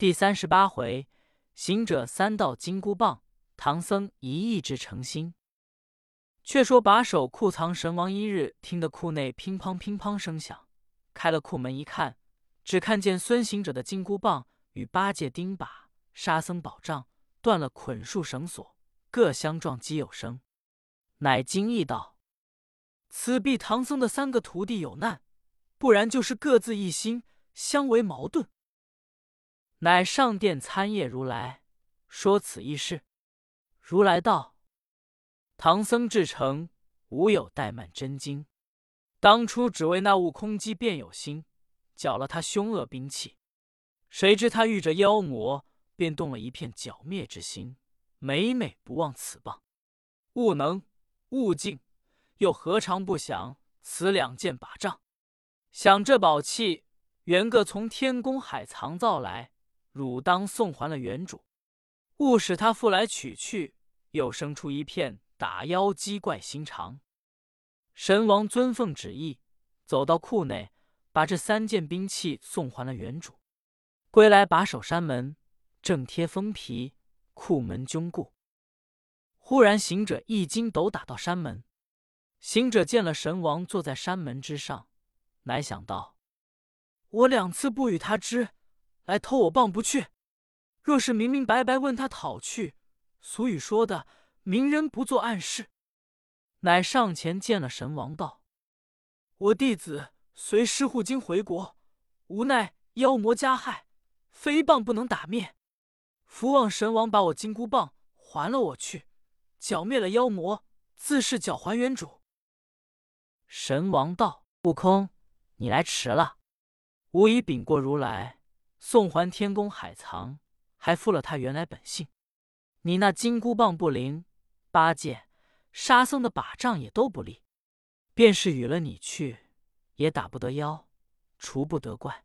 第三十八回，行者三道金箍棒，唐僧一意志诚心。却说把守库藏神王一日听得库内乒乓乒乓声响，开了库门一看，只看见孙行者的金箍棒与八戒钉耙、沙僧宝杖断了捆束绳索，各相撞击有声，乃惊异道：“此必唐僧的三个徒弟有难，不然就是各自一心，相为矛盾。”乃上殿参谒如来，说此一事。如来道：“唐僧至诚，无有怠慢真经。当初只为那悟空机变有心，缴了他凶恶兵器。谁知他遇着妖魔，便动了一片剿灭之心，每每不忘此棒。悟能、悟净，又何尝不想此两件把杖？想这宝器，原个从天宫海藏造来。”汝当送还了原主，勿使他复来取去，又生出一片打妖鸡怪心肠。神王遵奉旨意，走到库内，把这三件兵器送还了原主。归来把守山门，正贴封皮，库门窘固。忽然行者一筋斗打到山门，行者见了神王坐在山门之上，乃想到：我两次不与他知。来偷我棒不去，若是明明白白问他讨去，俗语说的“明人不做暗事”，乃上前见了神王道：“我弟子随师护经回国，无奈妖魔加害，非棒不能打灭。福望神王把我金箍棒还了我去，剿灭了妖魔，自是缴还原主。”神王道：“悟空，你来迟了，吾已禀过如来。”送还天宫海藏，还复了他原来本性。你那金箍棒不灵，八戒、沙僧的把杖也都不利，便是与了你去，也打不得妖，除不得怪。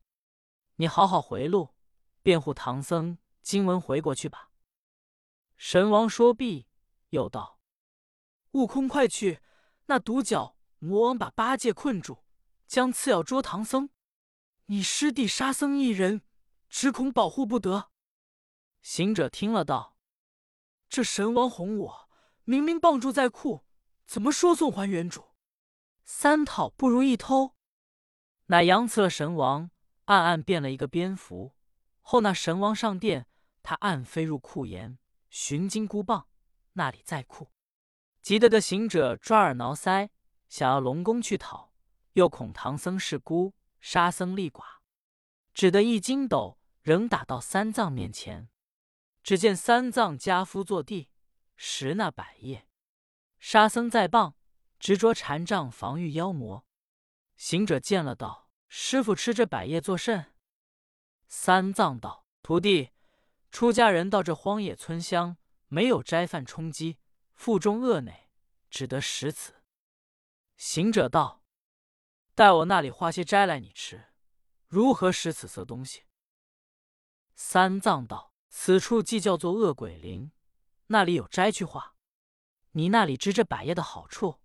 你好好回路，辩护唐僧经文回国去吧。神王说毕，又道：“悟空，快去！那独角魔王把八戒困住，将次要捉唐僧。你师弟沙僧一人。”只恐保护不得。行者听了道：“这神王哄我，明明棒住在库，怎么说送还原主？三讨不如一偷。”乃扬辞了神王，暗暗变了一个蝙蝠。后那神王上殿，他暗飞入库檐，寻金箍棒，那里在库。急得个行者抓耳挠腮，想要龙宫去讨，又恐唐僧是孤，沙僧力寡，只得一筋斗。仍打到三藏面前，只见三藏家夫坐地拾那百叶，沙僧在棒执着禅杖防御妖魔。行者见了道：“师傅吃这百叶作甚？”三藏道：“徒弟，出家人到这荒野村乡，没有斋饭充饥，腹中饿馁，只得食此。”行者道：“待我那里化些斋来，你吃，如何食此色东西？”三藏道：“此处既叫做恶鬼林，那里有斋去化？你那里知这百叶的好处？”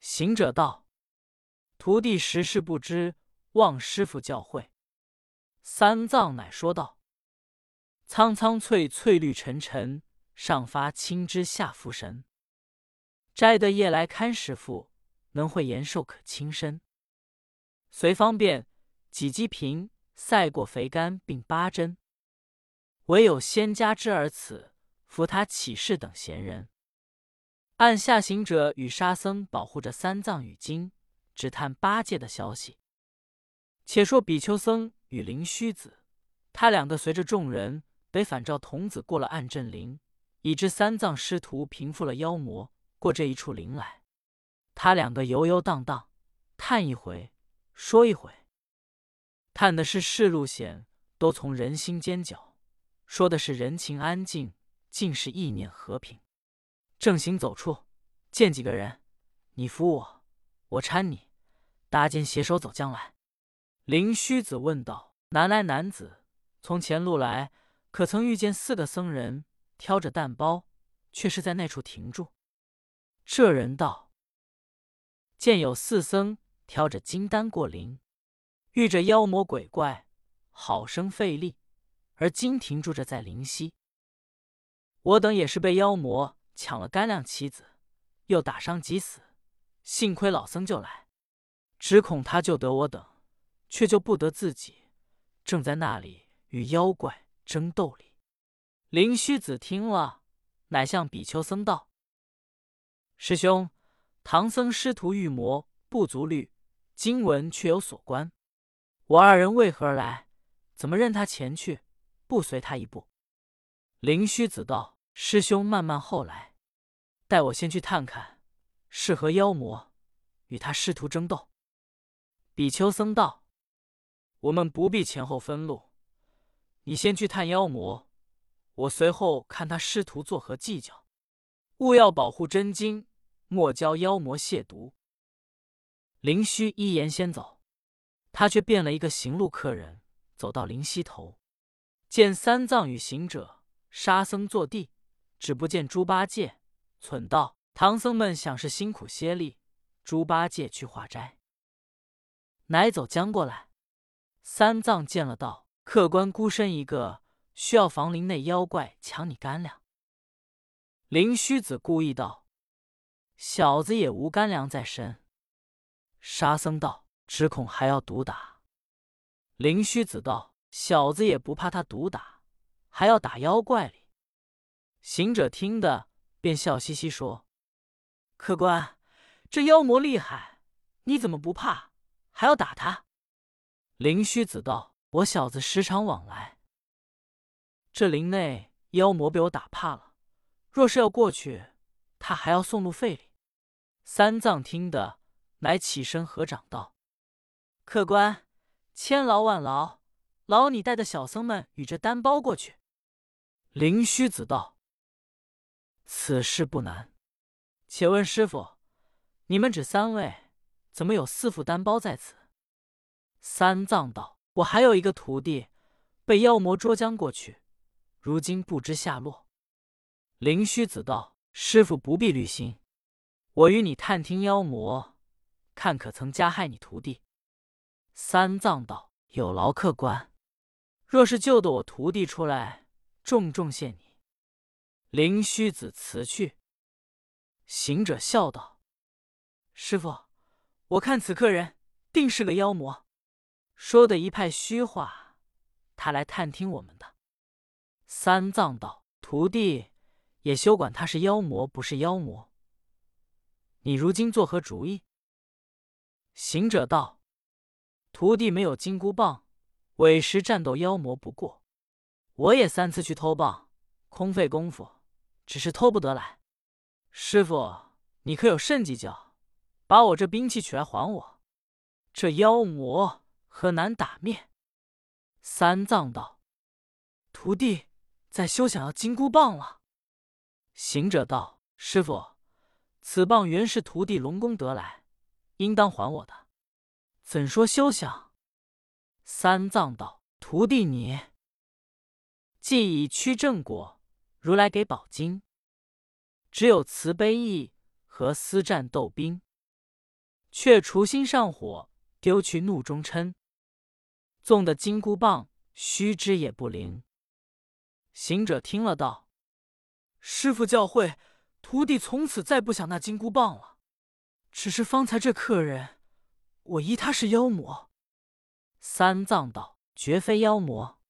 行者道：“徒弟实是不知，望师傅教诲。”三藏乃说道：“苍苍翠翠绿沉沉，上发青枝下浮神。摘得叶来看师傅，能会延寿可轻身。随方便，几鸡平。”赛过肥甘并八珍，唯有仙家之儿此，扶他起事等闲人。按下行者与沙僧保护着三藏与经，只探八戒的消息。且说比丘僧与灵虚子，他两个随着众人得反照童子过了暗阵林，已知三藏师徒平复了妖魔，过这一处林来。他两个游游荡荡，探一回，说一回。探的是世路险，都从人心尖角；说的是人情安静，尽是意念和平。正行走处，见几个人，你扶我，我搀你，搭肩携手走将来。灵虚子问道：“南来男子，从前路来，可曾遇见四个僧人挑着担包，却是在那处停住？”这人道：“见有四僧挑着金丹过林。”遇着妖魔鬼怪，好生费力，而今停住着在灵溪。我等也是被妖魔抢了干粮妻子，又打伤急死，幸亏老僧就来，只恐他救得我等，却救不得自己，正在那里与妖怪争斗里。灵虚子听了，乃向比丘僧道：“师兄，唐僧师徒遇魔不足虑，今闻却有所关。我二人为何而来？怎么任他前去，不随他一步？”灵虚子道。师兄慢慢后来，待我先去探看是何妖魔，与他师徒争斗。比丘僧道：“我们不必前后分路，你先去探妖魔，我随后看他师徒作何计较。勿要保护真经，莫教妖魔亵渎。”灵虚一言先走，他却变了一个行路客人，走到灵溪头，见三藏与行者、沙僧坐地。只不见猪八戒，忖道：“唐僧们想是辛苦歇力，猪八戒去化斋。”乃走将过来。三藏见了，道：“客官孤身一个，需要防林内妖怪抢你干粮。”灵虚子故意道：“小子也无干粮在身。”沙僧道：“只恐还要毒打。”灵虚子道：“小子也不怕他毒打，还要打妖怪哩。”行者听得，便笑嘻嘻说：“客官，这妖魔厉害，你怎么不怕，还要打他？”灵虚子道：“我小子时常往来，这林内妖魔被我打怕了。若是要过去，他还要送路费哩。”三藏听得，乃起身合掌道：“客官，千劳万劳，劳你带着小僧们与这单包过去。”灵虚子道。此事不难，且问师傅，你们只三位，怎么有四副单包在此？三藏道：“我还有一个徒弟，被妖魔捉将过去，如今不知下落。”灵虚子道：“师傅不必虑心，我与你探听妖魔，看可曾加害你徒弟。”三藏道：“有劳客官，若是救得我徒弟出来，重重谢你。”灵虚子辞去，行者笑道：“师傅，我看此客人定是个妖魔，说的一派虚话。他来探听我们的。”三藏道：“徒弟也休管他是妖魔不是妖魔，你如今作何主意？”行者道：“徒弟没有金箍棒，委实战斗妖魔不过。我也三次去偷棒，空费功夫。”只是偷不得来，师傅，你可有甚计较？把我这兵器取来还我。这妖魔何难打灭？三藏道：“徒弟在休想要金箍棒了。”行者道：“师傅，此棒原是徒弟龙宫得来，应当还我的，怎说休想？”三藏道：“徒弟你既已趋正果。”如来给宝经，只有慈悲意和私战斗兵，却除心上火，丢去怒中嗔。纵的金箍棒，须知也不灵。行者听了道：“师傅教诲，徒弟从此再不想那金箍棒了。只是方才这客人，我疑他是妖魔。”三藏道：“绝非妖魔，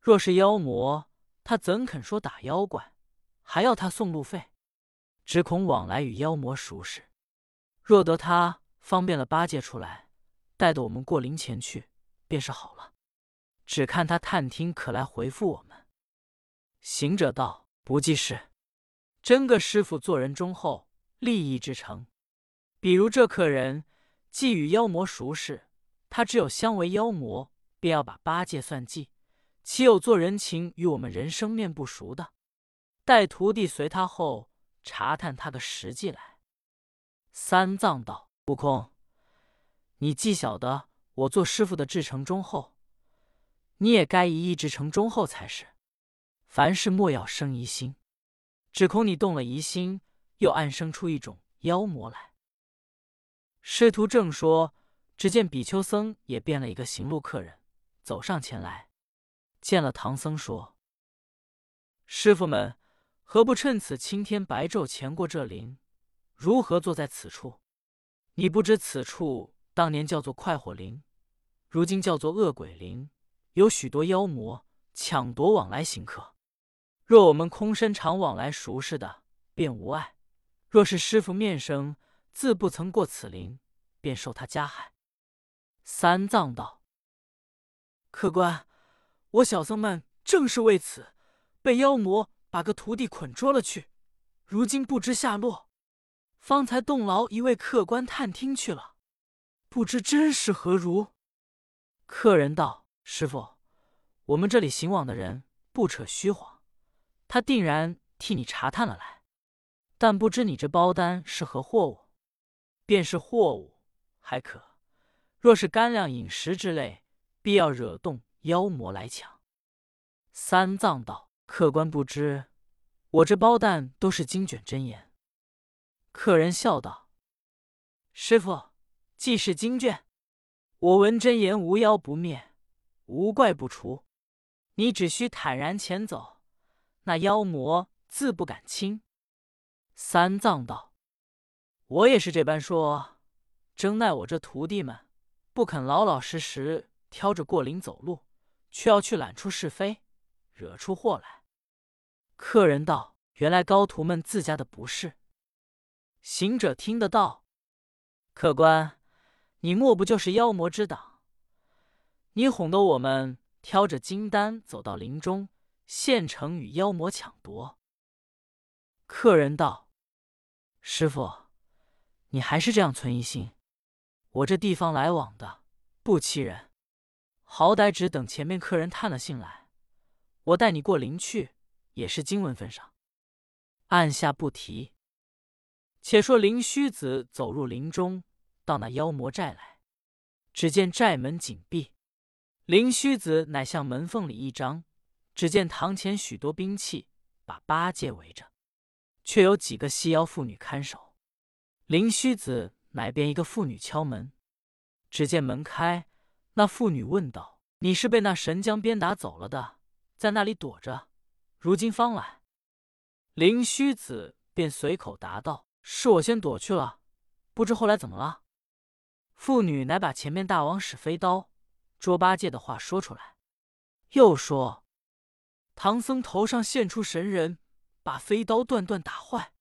若是妖魔。”他怎肯说打妖怪，还要他送路费？只恐往来与妖魔熟识，若得他方便了八戒出来，带得我们过灵前去，便是好了。只看他探听可来回复我们。行者道：“不济事，真个师傅做人忠厚，利益之诚。比如这客人既与妖魔熟识，他只有相为妖魔，便要把八戒算计。”岂有做人情与我们人生面不熟的？待徒弟随他后，查探他的实际来。三藏道：“悟空，你既晓得我做师傅的至诚忠厚，你也该一意至诚忠厚才是。凡事莫要生疑心，只恐你动了疑心，又暗生出一种妖魔来。”师徒正说，只见比丘僧也变了一个行路客人，走上前来。见了唐僧，说：“师傅们，何不趁此青天白昼前过这林？如何坐在此处？你不知此处当年叫做快活林，如今叫做恶鬼林，有许多妖魔抢夺往来行客。若我们空身常往来熟识的，便无碍；若是师傅面生，自不曾过此林，便受他加害。”三藏道：“客官。”我小僧们正是为此，被妖魔把个徒弟捆捉了去，如今不知下落，方才动劳一位客官探听去了，不知真实何如。客人道：“师傅，我们这里行往的人不扯虚谎，他定然替你查探了来，但不知你这包单是何货物。便是货物还可，若是干粮饮食之类，必要惹动。”妖魔来抢，三藏道：“客官不知，我这包蛋都是经卷真言。”客人笑道：“师傅，既是经卷，我闻真言无妖不灭，无怪不除。你只需坦然前走，那妖魔自不敢侵。”三藏道：“我也是这般说，真奈我这徒弟们不肯老老实实挑着过林走路。”却要去揽出是非，惹出祸来。客人道：“原来高徒们自家的不是。”行者听得到：“客官，你莫不就是妖魔之党？你哄得我们挑着金丹走到林中，现成与妖魔抢夺。”客人道：“师傅，你还是这样存疑心。我这地方来往的不欺人。”好歹只等前面客人探了信来，我带你过林去，也是经文份上。按下不提。且说灵虚子走入林中，到那妖魔寨来，只见寨门紧闭，灵虚子乃向门缝里一张，只见堂前许多兵器，把八戒围着，却有几个细腰妇女看守。灵虚子乃便一个妇女敲门，只见门开。那妇女问道：“你是被那神将鞭打走了的，在那里躲着，如今方来？”灵虚子便随口答道：“是我先躲去了，不知后来怎么了。”妇女乃把前面大王使飞刀捉八戒的话说出来，又说：“唐僧头上现出神人，把飞刀断断打坏。”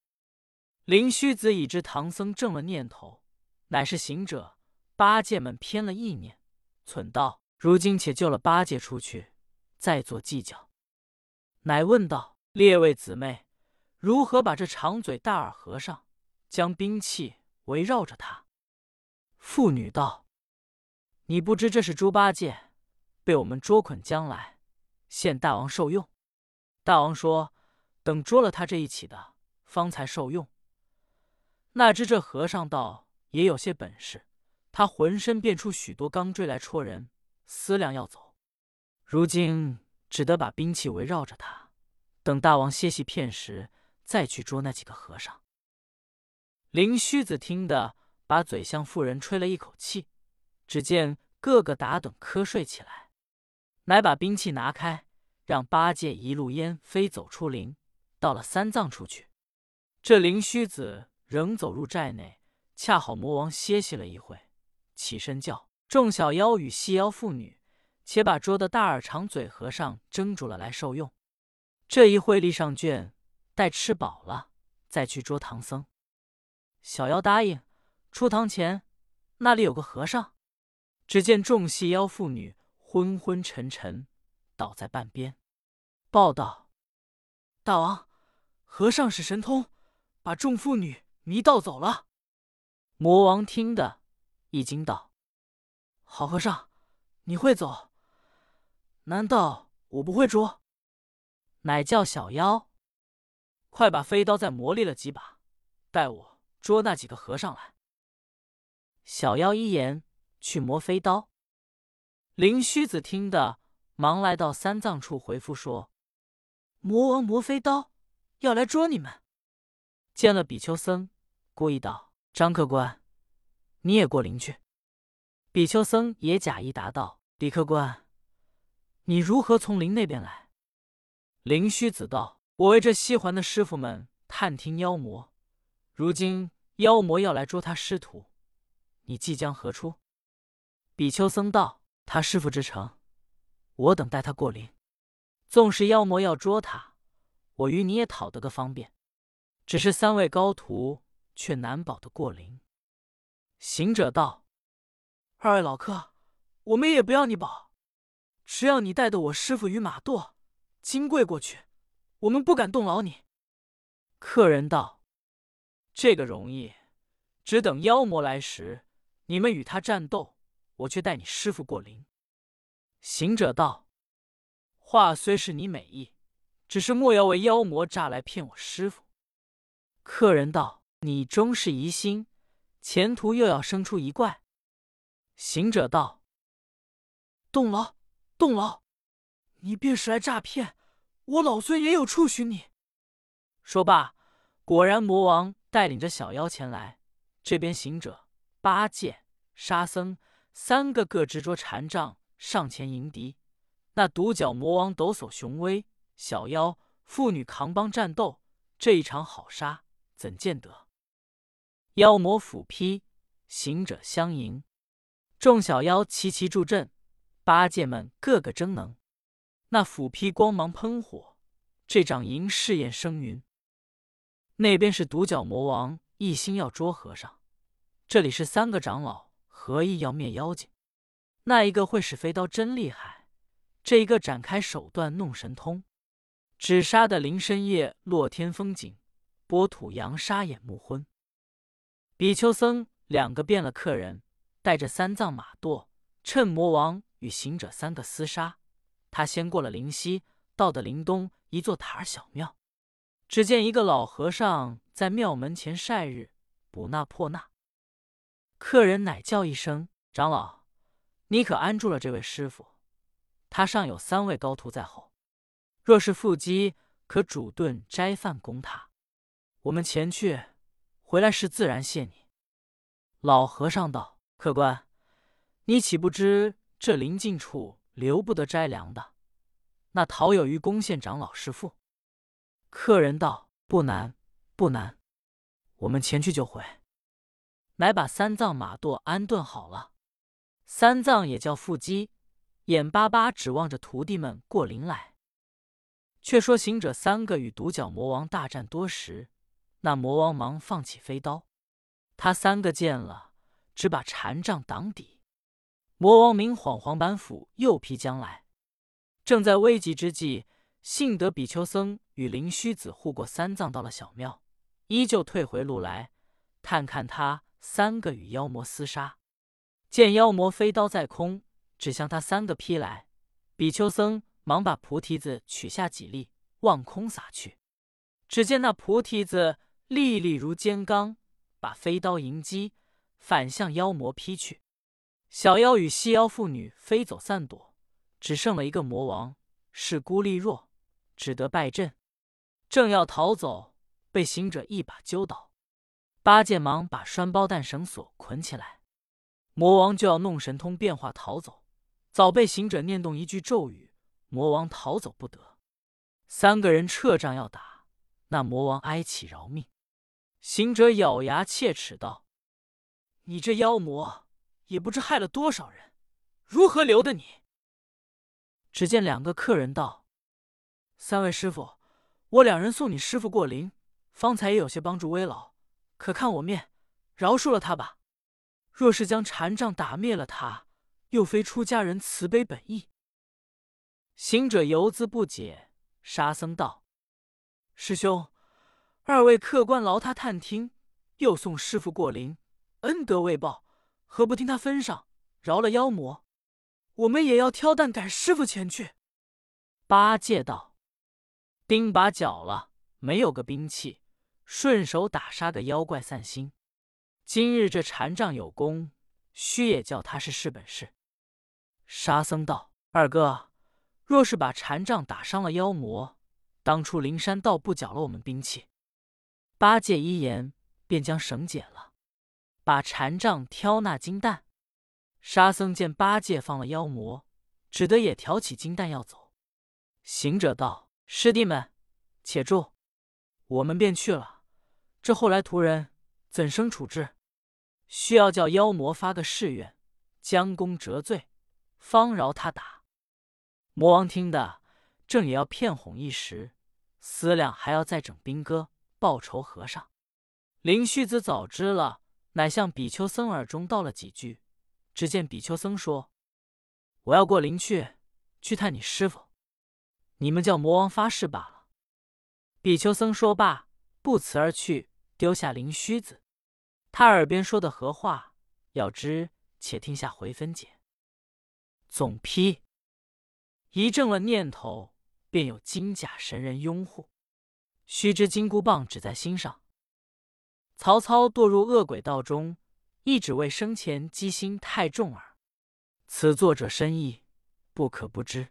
灵虚子已知唐僧正了念头，乃是行者、八戒们偏了意念。忖道：“如今且救了八戒出去，再做计较。”乃问道：“列位姊妹，如何把这长嘴大耳和尚将兵器围绕着他？”妇女道：“你不知这是猪八戒被我们捉捆将来，现大王受用。大王说，等捉了他这一起的，方才受用。那知这和尚道也有些本事。”他浑身变出许多钢锥来戳人，思量要走，如今只得把兵器围绕着他，等大王歇息片时，再去捉那几个和尚。灵虚子听得，把嘴向妇人吹了一口气，只见个个打盹瞌睡起来，乃把兵器拿开，让八戒一路烟飞走出林，到了三藏处去。这灵虚子仍走入寨内，恰好魔王歇息了一会。起身叫众小妖与细妖妇女，且把捉的大耳长嘴和尚蒸住了来受用。这一会立上卷，待吃饱了再去捉唐僧。小妖答应，出堂前那里有个和尚。只见众细妖妇女昏昏沉沉倒在半边，报道：“大王，和尚使神通，把众妇女迷道走了。”魔王听得。一惊道：“好和尚，你会走？难道我不会捉？”乃叫小妖：“快把飞刀再磨砺了几把，待我捉那几个和尚来。”小妖一言，去磨飞刀。灵虚子听得，忙来到三藏处回复说：“魔王磨飞刀，要来捉你们。”见了比丘僧，故意道：“张客官。”你也过林去。比丘僧也假意答道：“李客官，你如何从林那边来？”灵虚子道：“我为这西环的师傅们探听妖魔，如今妖魔要来捉他师徒，你即将何出？”比丘僧道：“他师傅之城，我等带他过林。纵是妖魔要捉他，我与你也讨得个方便。只是三位高徒却难保得过林。”行者道：“二位老客，我们也不要你保，只要你带的我师傅与马垛、金贵过去，我们不敢动劳你。”客人道：“这个容易，只等妖魔来时，你们与他战斗。”我却带你师傅过灵。行者道：“话虽是你美意，只是莫要为妖魔诈来骗我师傅。”客人道：“你终是疑心，前途又要生出一怪。”行者道：“动劳，动劳！你便是来诈骗，我老孙也有处寻你。”说罢，果然魔王带领着小妖前来。这边行者、八戒、沙僧。三个各执着禅杖上前迎敌，那独角魔王抖擞雄威，小妖妇女扛帮战斗，这一场好杀，怎见得？妖魔斧劈，行者相迎，众小妖齐齐助阵，八戒们个个争能。那斧劈光芒喷火，这掌迎试焰生云。那边是独角魔王，一心要捉和尚，这里是三个长老。合意要灭妖精？那一个会使飞刀真厉害，这一个展开手段弄神通，只杀得林深夜落天风景，波土扬沙眼目昏。比丘僧两个变了客人，带着三藏马垛，趁魔王与行者三个厮杀，他先过了灵溪，到的林东一座塔儿小庙，只见一个老和尚在庙门前晒日，补那破那。客人乃叫一声：“长老，你可安住了这位师傅？他尚有三位高徒在后，若是腹饥，可煮顿斋饭供他。我们前去，回来时自然谢你。”老和尚道：“客官，你岂不知这临近处留不得斋粮的？那讨有于公县长老师傅。”客人道：“不难，不难，我们前去就回。”乃把三藏马垛安顿好了，三藏也叫腹肌，眼巴巴指望着徒弟们过林来。却说行者三个与独角魔王大战多时，那魔王忙放起飞刀，他三个见了，只把禅杖挡抵。魔王明晃黄板斧又劈将来，正在危急之际，幸得比丘僧与灵虚子护过三藏，到了小庙，依旧退回路来，探看他。三个与妖魔厮杀，见妖魔飞刀在空，只向他三个劈来。比丘僧忙把菩提子取下几粒，望空撒去。只见那菩提子粒粒如尖钢，把飞刀迎击，反向妖魔劈去。小妖与细妖妇女飞走散躲，只剩了一个魔王，是孤力弱，只得败阵。正要逃走，被行者一把揪倒。八戒忙把拴包蛋绳索捆起来，魔王就要弄神通变化逃走，早被行者念动一句咒语，魔王逃走不得。三个人撤杖要打，那魔王哀乞饶命。行者咬牙切齿道：“你这妖魔，也不知害了多少人，如何留得你？”只见两个客人道：“三位师傅，我两人送你师傅过灵，方才也有些帮助危老。”可看我面，饶恕了他吧。若是将禅杖打灭了他，又非出家人慈悲本意。行者犹自不解。沙僧道：“师兄，二位客官劳他探听，又送师傅过灵，恩德未报，何不听他分上，饶了妖魔？我们也要挑担赶师傅前去。”八戒道：“钉把脚了，没有个兵器。”顺手打杀个妖怪散心。今日这禅杖有功，须也叫他是是本事。沙僧道：“二哥，若是把禅杖打伤了妖魔，当初灵山倒不缴了我们兵器。”八戒一言，便将绳解了，把禅杖挑那金蛋。沙僧见八戒放了妖魔，只得也挑起金蛋要走。行者道：“师弟们，且住，我们便去了。这后来途人怎生处置？需要叫妖魔发个誓愿，将功折罪，方饶他打。”魔王听得，正也要骗哄一时，思量还要再整兵戈报仇和尚。灵虚子早知了，乃向比丘僧耳中道了几句。只见比丘僧说：“我要过灵去，去探你师傅。你们叫魔王发誓罢了。”比丘僧说罢，不辞而去，丢下灵虚子。他耳边说的何话？要知，且听下回分解。总批：一正了念头，便有金甲神人拥护。须知金箍棒只在心上。曹操堕入恶鬼道中。亦只为生前积心太重耳。此作者深意，不可不知。